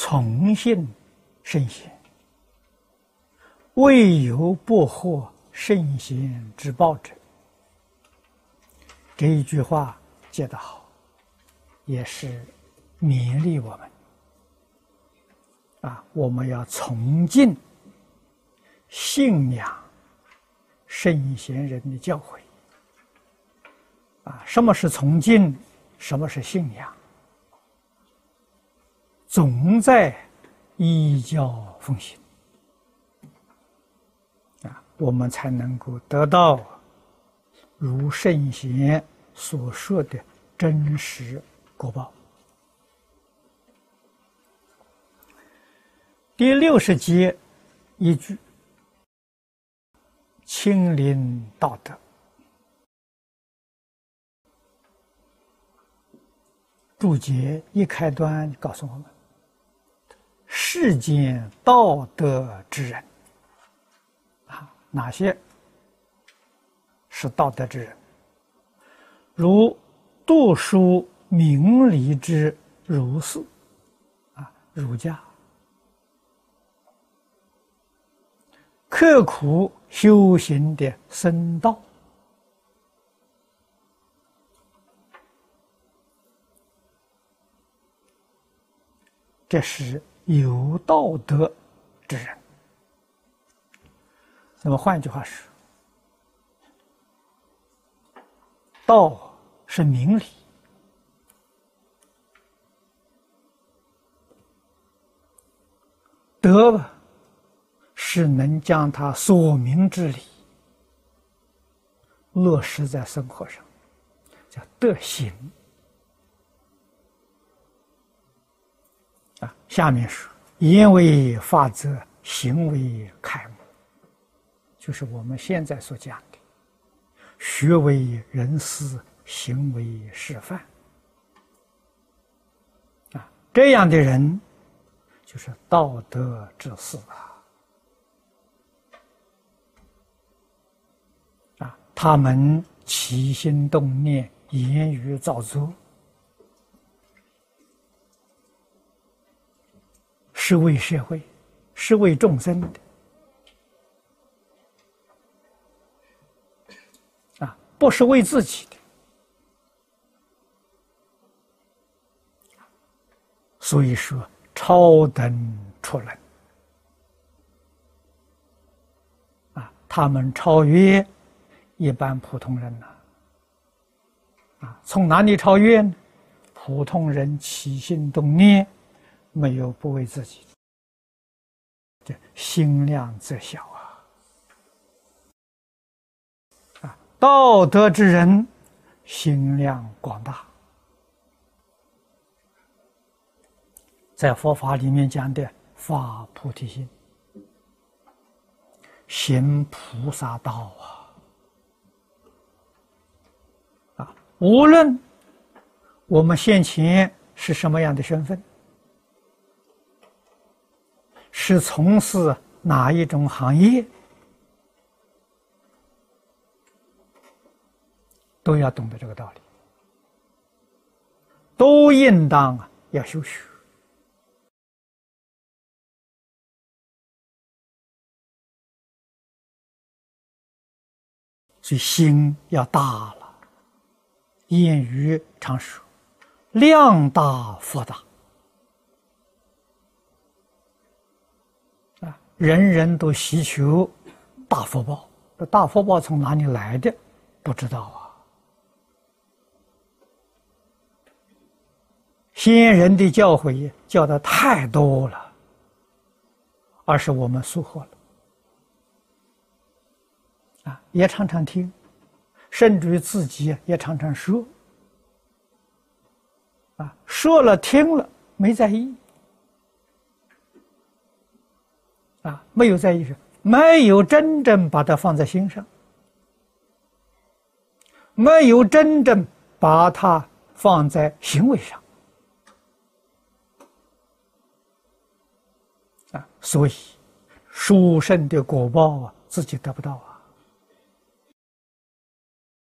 从信圣贤，未有不获圣贤之报者。这一句话接得好，也是勉励我们啊！我们要崇敬、信仰圣贤人的教诲啊！什么是崇敬？什么是信仰？总在依教奉行啊，我们才能够得到如圣贤所说的真实果报。第六十节一句：“亲临道德。”注解一开端告诉我们：世间道德之人，啊，哪些是道德之人？如读书明理之儒士，啊，儒家；刻苦修行的僧道。这是有道德之人。那么换句话是，道是明理，德是能将他所明之理落实在生活上，叫德行。啊，下面说言为法则，行为楷模，就是我们现在所讲的学为人师，行为示范。啊，这样的人就是道德之士啊！啊，他们起心动念，言语造作。是为社会，是为众生的啊，不是为自己的。所以说，超等出人啊，他们超越一般普通人呐。啊，从哪里超越呢？普通人起心动念。没有不为自己，这心量则小啊！啊，道德之人心量广大，在佛法里面讲的发菩提心，行菩萨道啊！啊，无论我们现前是什么样的身份。是从事哪一种行业，都要懂得这个道理，都应当要修学，所以心要大了。谚语常说：“量大福大。”人人都希求大福报，这大福报从哪里来的？不知道啊。先人的教诲教的太多了，而是我们疏忽了。啊，也常常听，甚至于自己也常常说。啊，说了听了没在意。啊，没有在意识，没有真正把它放在心上，没有真正把它放在行为上，啊，所以殊胜的果报啊，自己得不到啊。